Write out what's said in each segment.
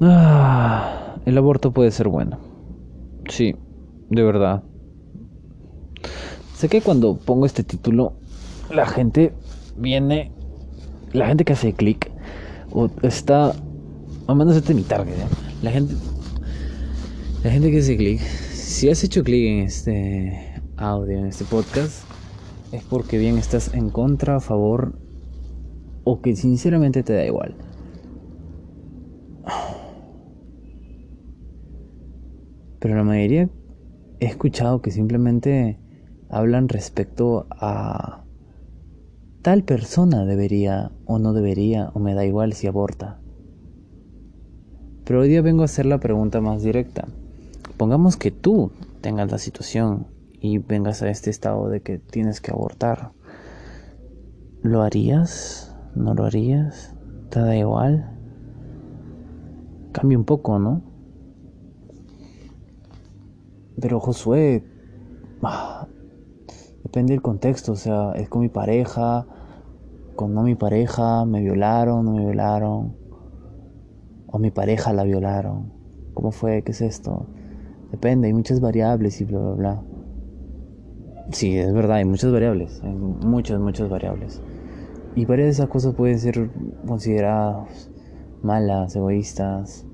Ah, el aborto puede ser bueno. Sí, de verdad. Sé que cuando pongo este título, la gente viene, la gente que hace clic, o está, o menos este es mi target, ¿eh? la gente, la gente que hace clic, si has hecho clic en este audio, en este podcast, es porque bien estás en contra, a favor, o que sinceramente te da igual. Pero la mayoría he escuchado que simplemente hablan respecto a tal persona debería o no debería o me da igual si aborta. Pero hoy día vengo a hacer la pregunta más directa. Pongamos que tú tengas la situación y vengas a este estado de que tienes que abortar. ¿Lo harías? ¿No lo harías? ¿Te da igual? Cambia un poco, ¿no? Pero Josué, ah, depende del contexto, o sea, es con mi pareja, con no mi pareja, me violaron, no me violaron, o mi pareja la violaron. ¿Cómo fue? ¿Qué es esto? Depende, hay muchas variables y bla, bla, bla. Sí, es verdad, hay muchas variables, hay muchas, muchas variables. Y varias de esas cosas pueden ser consideradas malas, egoístas,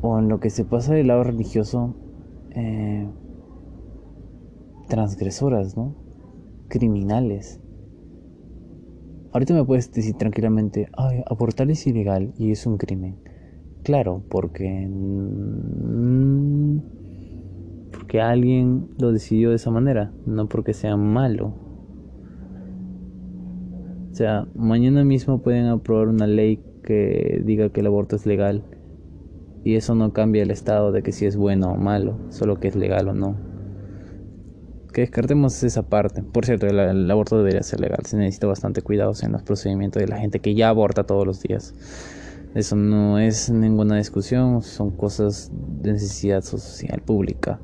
o en lo que se pasa del lado religioso, eh, transgresoras, ¿no? Criminales. Ahorita me puedes decir tranquilamente, ay, abortar es ilegal y es un crimen. Claro, porque porque alguien lo decidió de esa manera, no porque sea malo. O sea, mañana mismo pueden aprobar una ley que diga que el aborto es legal y eso no cambia el estado de que si es bueno o malo, solo que es legal o no. Que descartemos esa parte. Por cierto, el, aborto debería ser legal. Se necesita bastante cuidado en los procedimientos de la gente que ya aborta todos los días. Eso no es ninguna discusión, son cosas de necesidad social pública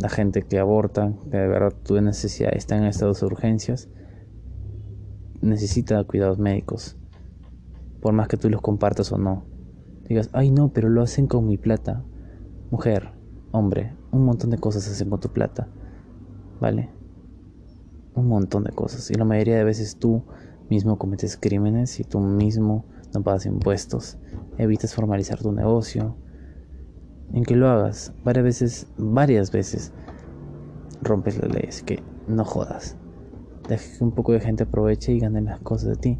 la gente que aborta, que de verdad tuve necesidad, está en estados de urgencias, necesita cuidados médicos. Por más que tú los compartas o no. Digas, ay no, pero lo hacen con mi plata. Mujer, hombre, un montón de cosas hacen con tu plata. ¿Vale? Un montón de cosas. Y la mayoría de veces tú mismo cometes crímenes y tú mismo no pagas impuestos. Evitas formalizar tu negocio en que lo hagas varias veces, varias veces, rompes las leyes, que no jodas. Deja que un poco de gente aproveche y gane las cosas de ti.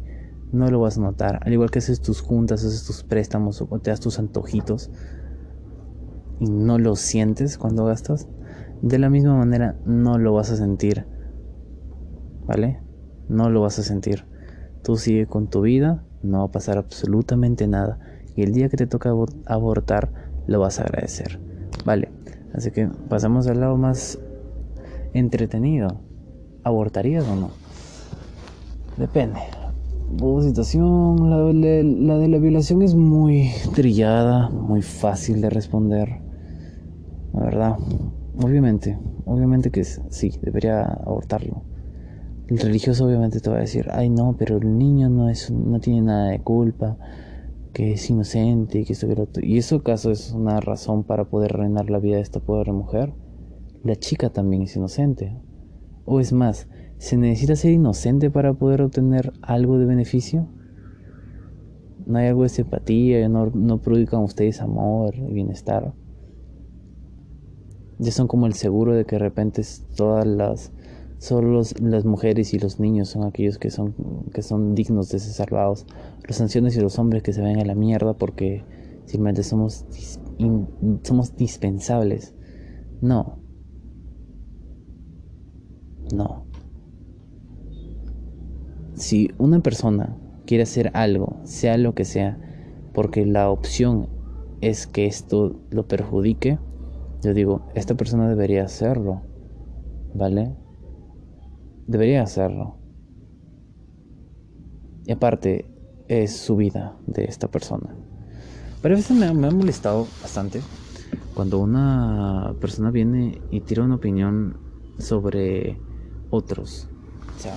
No lo vas a notar. Al igual que haces tus juntas, haces tus préstamos o te das tus antojitos y no lo sientes cuando gastas, de la misma manera no lo vas a sentir. ¿Vale? No lo vas a sentir. Tú sigue con tu vida, no va a pasar absolutamente nada. Y el día que te toca abortar, lo vas a agradecer. Vale, así que pasamos al lado más entretenido. ¿Abortarías o no? Depende. Situación, la, de la violación es muy trillada, muy fácil de responder. La verdad, obviamente, obviamente que sí, debería abortarlo. El religioso obviamente te va a decir, ay no, pero el niño no, es, no tiene nada de culpa que es inocente y que esto que ¿Y eso acaso es una razón para poder reinar la vida de esta pobre mujer? La chica también es inocente. O es más, ¿se necesita ser inocente para poder obtener algo de beneficio? ¿No hay algo de simpatía? ¿No, no ustedes amor y bienestar? Ya son como el seguro de que de repente todas las Solo las mujeres y los niños son aquellos que son, que son dignos de ser salvados. Los ancianos y los hombres que se ven a la mierda porque simplemente somos, somos dispensables. No. No. Si una persona quiere hacer algo, sea lo que sea, porque la opción es que esto lo perjudique, yo digo, esta persona debería hacerlo. ¿Vale? debería hacerlo. Y aparte, es su vida de esta persona. Pero a veces me, ha molestado bastante cuando una persona viene y tira una opinión sobre otros. O sea,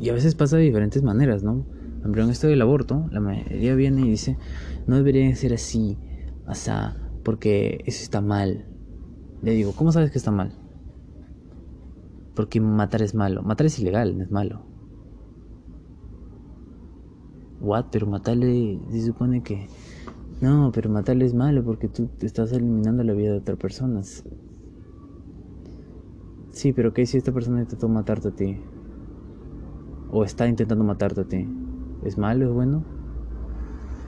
y a veces pasa de diferentes maneras, ¿no? Pero en esto del aborto, la mayoría viene y dice, no debería ser así, sea, porque eso está mal. Le digo, ¿cómo sabes que está mal? Porque matar es malo. Matar es ilegal, no es malo. What? Pero matarle se supone que... No, pero matarle es malo porque tú estás eliminando la vida de otras personas. Sí, pero ¿qué si esta persona intentó matarte a ti? O está intentando matarte a ti. ¿Es malo? ¿Es bueno?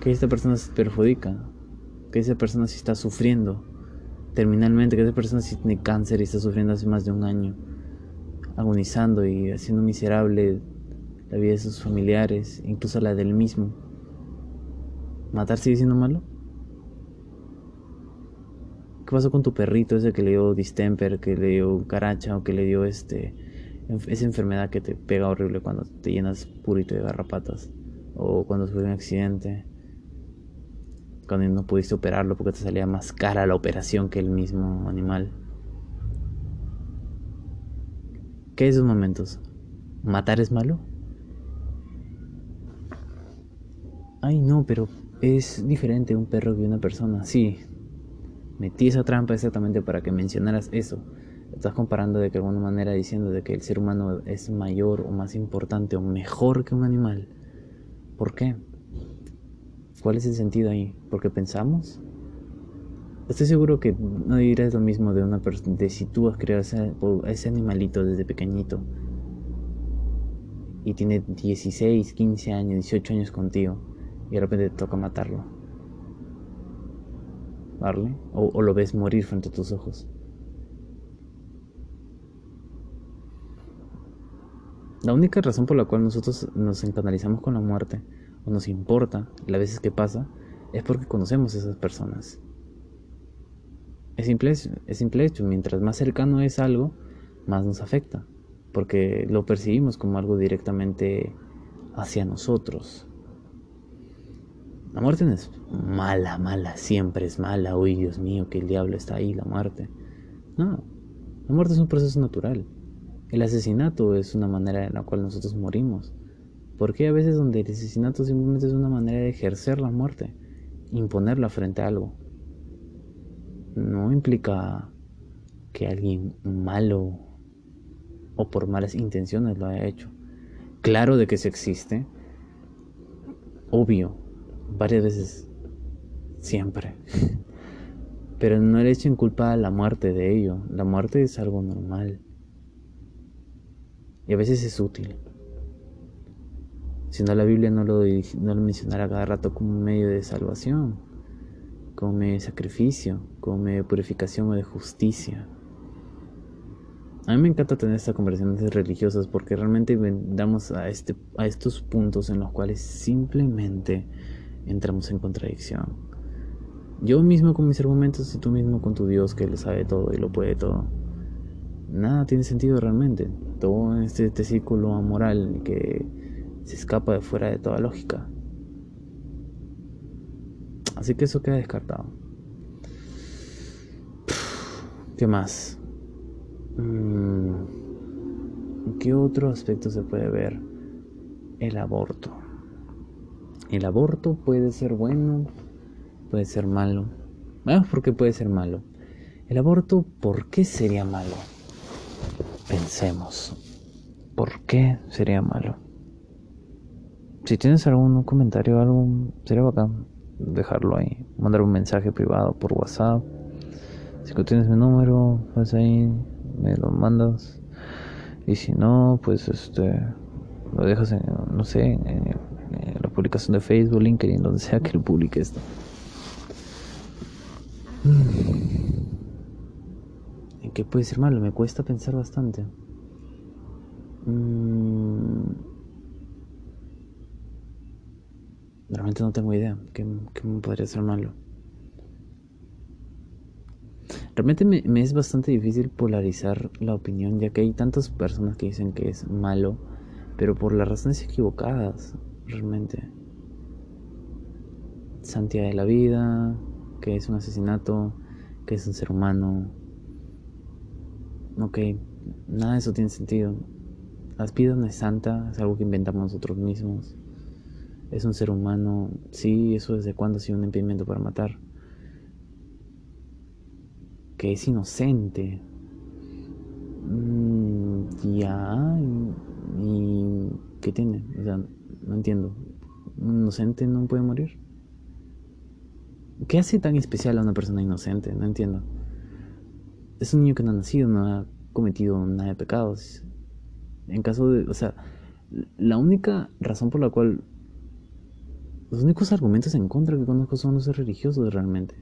¿Que esta persona se perjudica? ¿Que esa persona sí está sufriendo terminalmente? ¿Que esa persona sí tiene cáncer y está sufriendo hace más de un año? Agonizando y haciendo miserable la vida de sus familiares, incluso la del mismo. ¿Matar sigue siendo malo? ¿Qué pasó con tu perrito ese que le dio distemper, que le dio caracha o que le dio este esa enfermedad que te pega horrible cuando te llenas purito de garrapatas o cuando sufrió un accidente? Cuando no pudiste operarlo porque te salía más cara la operación que el mismo animal. ¿Qué es esos momentos? ¿Matar es malo? Ay, no, pero es diferente un perro que una persona. Sí, metí esa trampa exactamente para que mencionaras eso. Estás comparando de que alguna manera diciendo de que el ser humano es mayor o más importante o mejor que un animal. ¿Por qué? ¿Cuál es el sentido ahí? ¿Porque pensamos? Estoy seguro que no dirás lo mismo de una persona, de si tú has creado ese, ese animalito desde pequeñito y tiene 16, 15 años, 18 años contigo y de repente te toca matarlo. ¿Vale? O, o lo ves morir frente a tus ojos. La única razón por la cual nosotros nos encanalizamos con la muerte o nos importa las veces que pasa es porque conocemos a esas personas. Es simple, es simple hecho, mientras más cercano es algo, más nos afecta, porque lo percibimos como algo directamente hacia nosotros. La muerte no es mala, mala, siempre es mala. Uy, Dios mío, que el diablo está ahí, la muerte. No, la muerte es un proceso natural. El asesinato es una manera en la cual nosotros morimos. Porque a veces donde el asesinato simplemente es una manera de ejercer la muerte, imponerla frente a algo. No implica que alguien malo o por malas intenciones lo haya hecho. Claro de que se existe, obvio, varias veces, siempre. Pero no le echen culpa a la muerte de ello. La muerte es algo normal. Y a veces es útil. Si no, la Biblia no lo, no lo mencionara cada rato como un medio de salvación, como sacrificio, como de purificación o de justicia. A mí me encanta tener estas conversaciones religiosas porque realmente damos a, este, a estos puntos en los cuales simplemente entramos en contradicción. Yo mismo con mis argumentos y tú mismo con tu Dios que lo sabe todo y lo puede todo. Nada tiene sentido realmente. Todo este, este círculo amoral que se escapa de fuera de toda lógica. Así que eso queda descartado. ¿Qué más? Mm, ¿Qué otro aspecto se puede ver? El aborto. El aborto puede ser bueno, puede ser malo. Bueno, ¿por qué puede ser malo? El aborto, ¿por qué sería malo? Pensemos, ¿por qué sería malo? Si tienes algún comentario algo, sería bacán dejarlo ahí. Mandar un mensaje privado por WhatsApp. Si tú tienes mi número, pues ahí me lo mandas. Y si no, pues este lo dejas en, no sé, en, la publicación de Facebook, LinkedIn, donde sea que lo publique esto. ¿En qué puede ser malo? Me cuesta pensar bastante. Mm. Realmente no tengo idea. ¿Qué, podría ser malo? Realmente me, me, es bastante difícil polarizar la opinión, ya que hay tantas personas que dicen que es malo, pero por las razones equivocadas, realmente. Santidad de la vida, que es un asesinato, que es un ser humano. Ok, nada de eso tiene sentido. La vida no es santa, es algo que inventamos nosotros mismos. es un ser humano. Sí, eso desde cuándo ha sido un impedimento para matar. Que es inocente. Mm, ya. Y, y, ¿Qué tiene? O sea, no entiendo. ¿Un inocente no puede morir? ¿Qué hace tan especial a una persona inocente? No entiendo. Es un niño que no ha nacido, no ha cometido nada de pecados. En caso de, o sea, la única razón por la cual los únicos argumentos en contra que conozco son los religiosos realmente.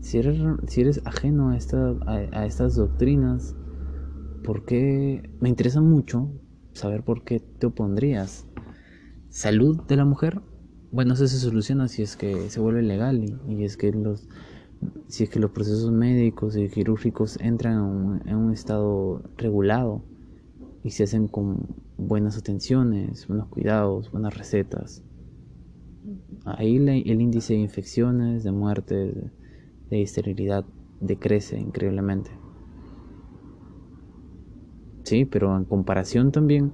Si eres, si eres ajeno a, esta, a, estas doctrinas, ¿por qué? Me interesa mucho saber por qué te opondrías. ¿Salud de la mujer? Bueno, eso se soluciona si es que se vuelve legal y, es que los si es que los procesos médicos y quirúrgicos entran en un estado regulado y se hacen con buenas atenciones, buenos cuidados, buenas recetas. Ahí el índice de infecciones, de muertes, de esterilidad decrece increíblemente. Sí, pero en comparación también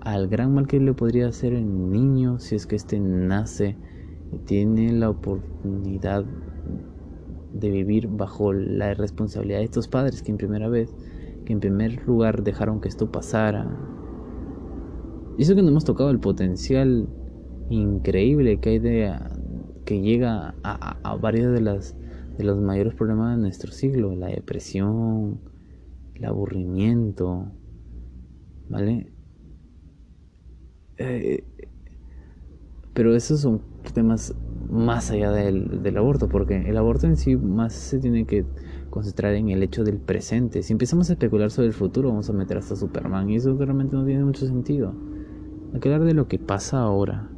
al gran mal que le podría hacer el niño si es que éste nace y tiene la oportunidad de vivir bajo la responsabilidad de estos padres que en primera vez, que en primer lugar dejaron que esto pasara. Y eso que no hemos tocado el potencial increíble que hay de que llega a, a, varios de las de los mayores problemas de nuestro siglo, la depresión, el aburrimiento, ¿vale? Eh, pero esos son temas más allá del, aborto, porque el aborto en sí más se tiene que concentrar en el hecho del presente. Si empezamos a especular sobre el futuro, vamos a meter hasta Superman, y eso realmente no tiene mucho sentido. Hay que hablar de lo que pasa ahora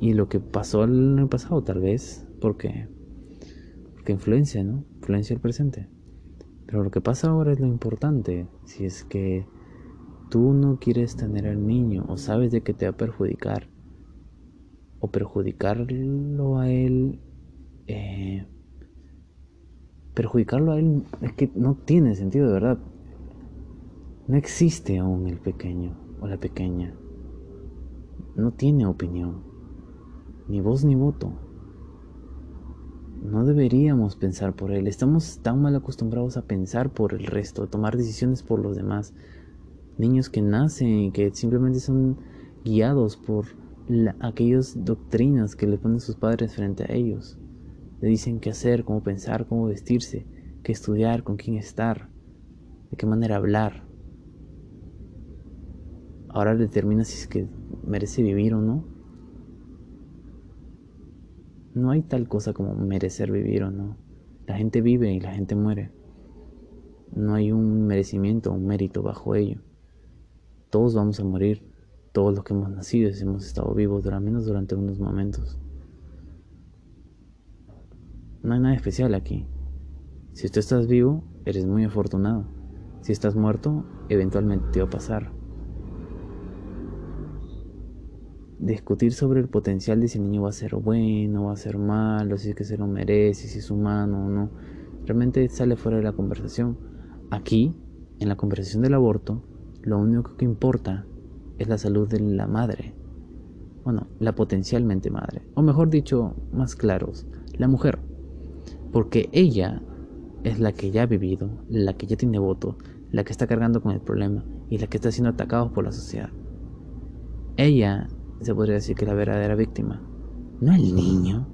y lo que pasó en el pasado, tal vez, porque, porque influencia, ¿no? Influencia el presente. Pero lo que pasa ahora es lo importante. Si es que tú no quieres tener al niño o sabes de que te va a perjudicar, o perjudicarlo a él, eh, perjudicarlo a él es que no tiene sentido de verdad. No existe aún el pequeño o la pequeña. No tiene opinión ni voz ni voto. No deberíamos pensar por él. Estamos tan mal acostumbrados a pensar por el resto, a tomar decisiones por los demás. Niños que nacen y que simplemente son guiados por aquellas doctrinas que le ponen sus padres frente a ellos. Le dicen qué hacer, cómo pensar, cómo vestirse, qué estudiar, con quién estar, de qué manera hablar. Ahora determina si es que merece vivir o no. No hay tal cosa como merecer vivir o no. La gente vive y la gente muere. No hay un merecimiento o un mérito bajo ello. Todos vamos a morir. Todos los que hemos nacido y hemos estado vivos, al menos durante unos momentos. No hay nada especial aquí. Si tú estás vivo, eres muy afortunado. Si estás muerto, eventualmente te va a pasar. discutir sobre el potencial de si el niño va a ser bueno, va a ser malo, si es que se lo merece, si es humano o no, realmente sale fuera de la conversación. Aquí, en la conversación del aborto, lo único que importa es la salud de la madre. Bueno, la potencialmente madre. O mejor dicho, más claros, la mujer. Porque ella es la que ya ha vivido, la que ya tiene voto, la que está cargando con el problema y la que está siendo atacada por la sociedad. Ella se podría decir que la verdadera víctima, no el niño.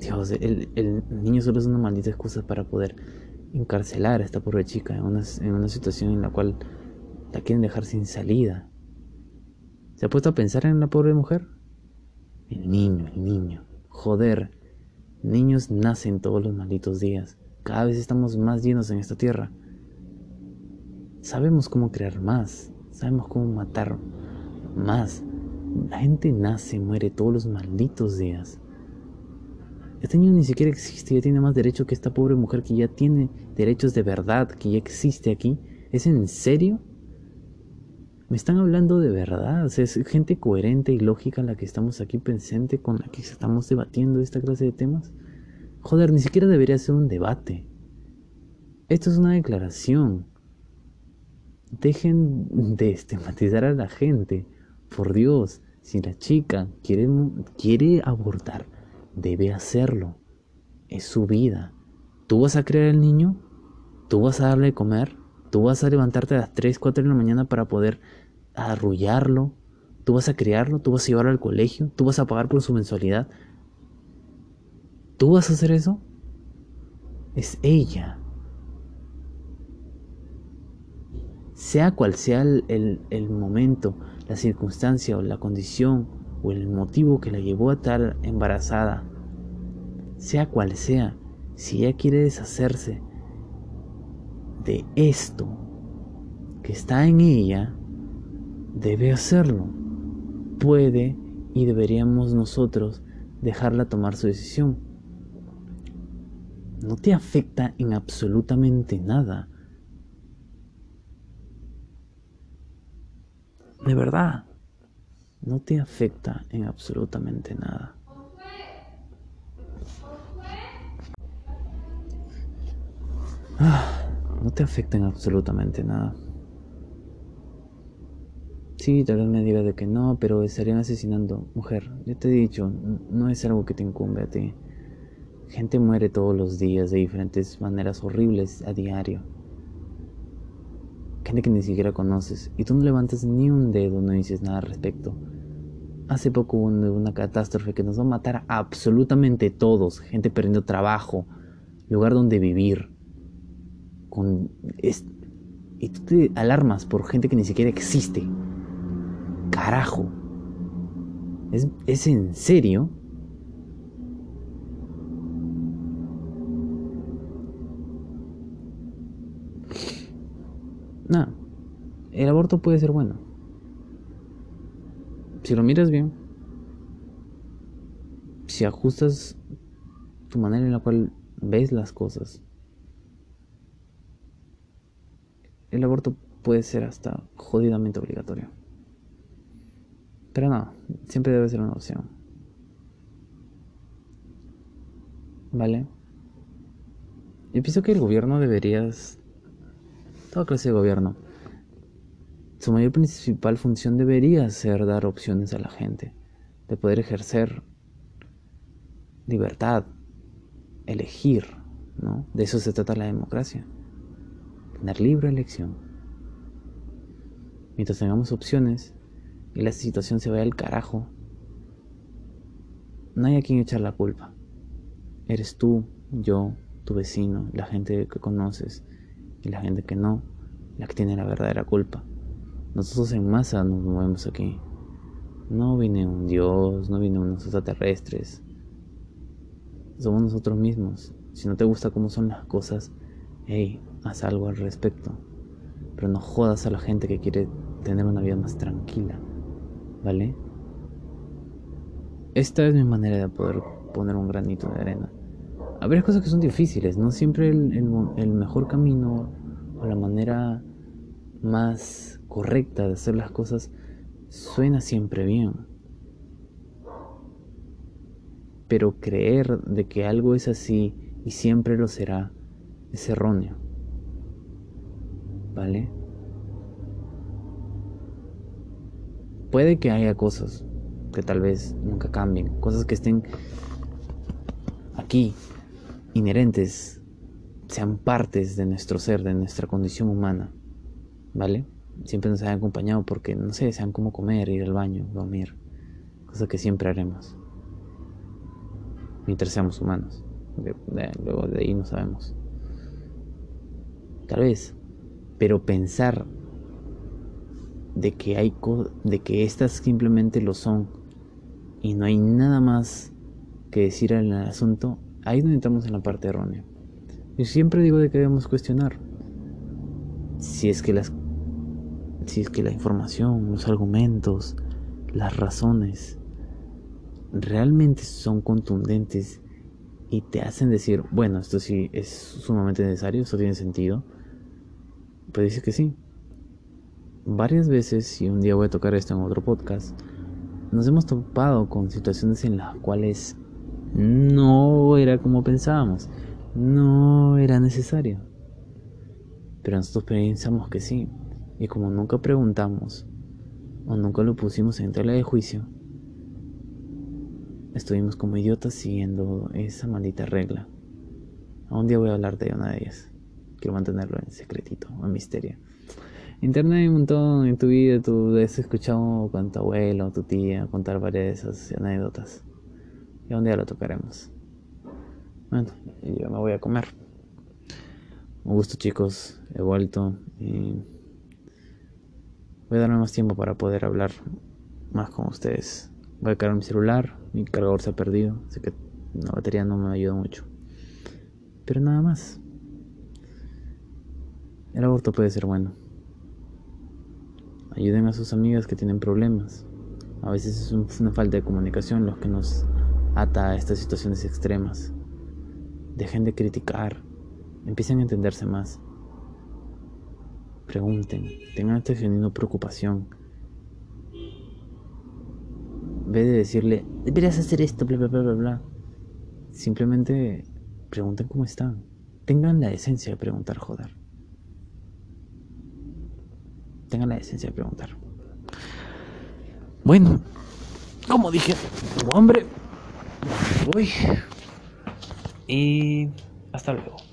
Dios, el, niño solo es una maldita excusa para poder encarcelar a esta pobre chica en una, en una situación en la cual la quieren dejar sin salida. ¿Se ha puesto a pensar en la pobre mujer? El niño, el niño. Joder, niños nacen todos los malditos días. Cada vez estamos más llenos en esta tierra. Sabemos cómo crear más. Sabemos cómo matar más. La gente nace muere todos los malditos días. Este niño ni siquiera existe, ya tiene más derecho que esta pobre mujer que ya tiene derechos de verdad, que ya existe aquí. ¿Es en serio? Me están hablando de verdad, es gente coherente y lógica la que estamos aquí presente, con la que estamos debatiendo esta clase de temas. Joder, ni siquiera debería ser un debate. Esto es una declaración. dejen de estigmatizar a la gente. Por Dios, si la chica quiere, quiere abortar, debe hacerlo. Es su vida. ¿Tú vas a crear el niño? ¿Tú vas a darle de comer? ¿Tú vas a levantarte a las 3, 4 de la mañana para poder arrullarlo? ¿Tú vas a criarlo? ¿Tú vas a llevarlo al colegio? ¿Tú vas a pagar por su mensualidad? ¿Tú vas a hacer eso? Es ella. Sea cual sea el, el momento, la circunstancia o la condición o el motivo que la llevó a estar embarazada, sea cual sea, si ella quiere deshacerse esto que está en ella, debe hacerlo. Puede y deberíamos nosotros dejarla tomar su decisión. No te afecta en absolutamente nada. De verdad, no te afecta en absolutamente nada. Ah, no te afecta en absolutamente nada. Sí, tal vez me digas de que no, pero estarían asesinando. Mujer, yo te he dicho, no es algo que te incumbe a ti. Gente muere todos los días de diferentes maneras horribles a diario gente que ni siquiera conoces, y tú no levantas ni un dedo, no dices nada al respecto. Hace poco hubo una catástrofe que nos va a matar a absolutamente todos, gente perdiendo trabajo, lugar donde vivir. Con y tú te alarmas por gente que ni siquiera existe. Carajo. ¿Es, ¿Es en serio? Nada, el aborto puede ser bueno. Si lo miras bien, si ajustas tu manera en la cual ves las cosas, el aborto puede ser hasta jodidamente obligatorio. Pero no, siempre debe ser una opción. ¿Vale? Yo pienso que el gobierno deberías toda clase de gobierno, su mayor principal función debería ser dar opciones a la gente, de poder ejercer libertad, elegir, ¿no? De eso se trata la democracia, tener libre elección. Mientras tengamos opciones y la situación se vaya al carajo, no hay a quien echar la culpa. Eres tú, yo, tu vecino, la gente que conoces, y la gente que no, la que tiene la verdadera culpa. Nosotros en masa nos movemos aquí. No viene un dios, no viene unos extraterrestres. Somos nosotros mismos. Si no te gusta cómo son las cosas, hey, haz algo al respecto. Pero no jodas a la gente que quiere tener una vida más tranquila. ¿Vale? Esta es mi manera de poder poner un granito de arena habrá cosas que son difíciles, no siempre el, mejor camino o la manera más correcta de hacer las cosas suena siempre bien. Pero creer de que algo es así y siempre lo será es erróneo. ¿Vale? Puede que haya cosas que tal vez nunca cambien, cosas que estén aquí inherentes, sean partes de nuestro ser, de nuestra condición humana, ¿vale? Siempre nos han acompañado porque, no sé, sean como comer, ir al baño, dormir, cosa que siempre haremos, mientras seamos humanos. luego de ahí no sabemos. Tal vez, pero pensar de que hay de que estas simplemente lo son y no hay nada más que decir el asunto ahí donde entramos en la parte errónea. Yo siempre digo de que debemos cuestionar si es que las si es que la información, los argumentos, las razones realmente son contundentes y te hacen decir, bueno, esto sí es sumamente necesario, esto tiene sentido, pues dice que sí. Varias veces, y un día voy a tocar esto en otro podcast, nos hemos topado con situaciones en las cuales no era como pensábamos, no era necesario. Pero nosotros pensamos que sí. Y como nunca preguntamos o nunca lo pusimos en tela de juicio, estuvimos como idiotas siguiendo esa maldita regla. Un día voy a hablar de una de ellas. Quiero mantenerlo en secretito, en misterio. Internet hay un montón en tu vida, tú has escuchado con tu abuelo tu tía contar varias de esas anécdotas. Y un día lo tocaremos. Bueno, yo me voy a comer. Un gusto chicos, he vuelto y voy a darme más tiempo para poder hablar más con ustedes. Voy a cargar mi celular, mi cargador se ha perdido, así que la batería no me ayuda mucho. Pero nada más. El aborto puede ser bueno. Ayuden a sus amigas que tienen problemas. A veces es una falta de comunicación lo que nos ata a estas situaciones extremas. Dejen de criticar, empiecen a entenderse más. Pregunten, tengan esta genuina preocupación. En vez de decirle, deberías hacer esto, bla, bla, bla, bla, bla. Simplemente pregunten cómo están. Tengan la esencia de preguntar, joder. Tengan la esencia de preguntar. Bueno, como dije, hombre, voy. Y hasta luego.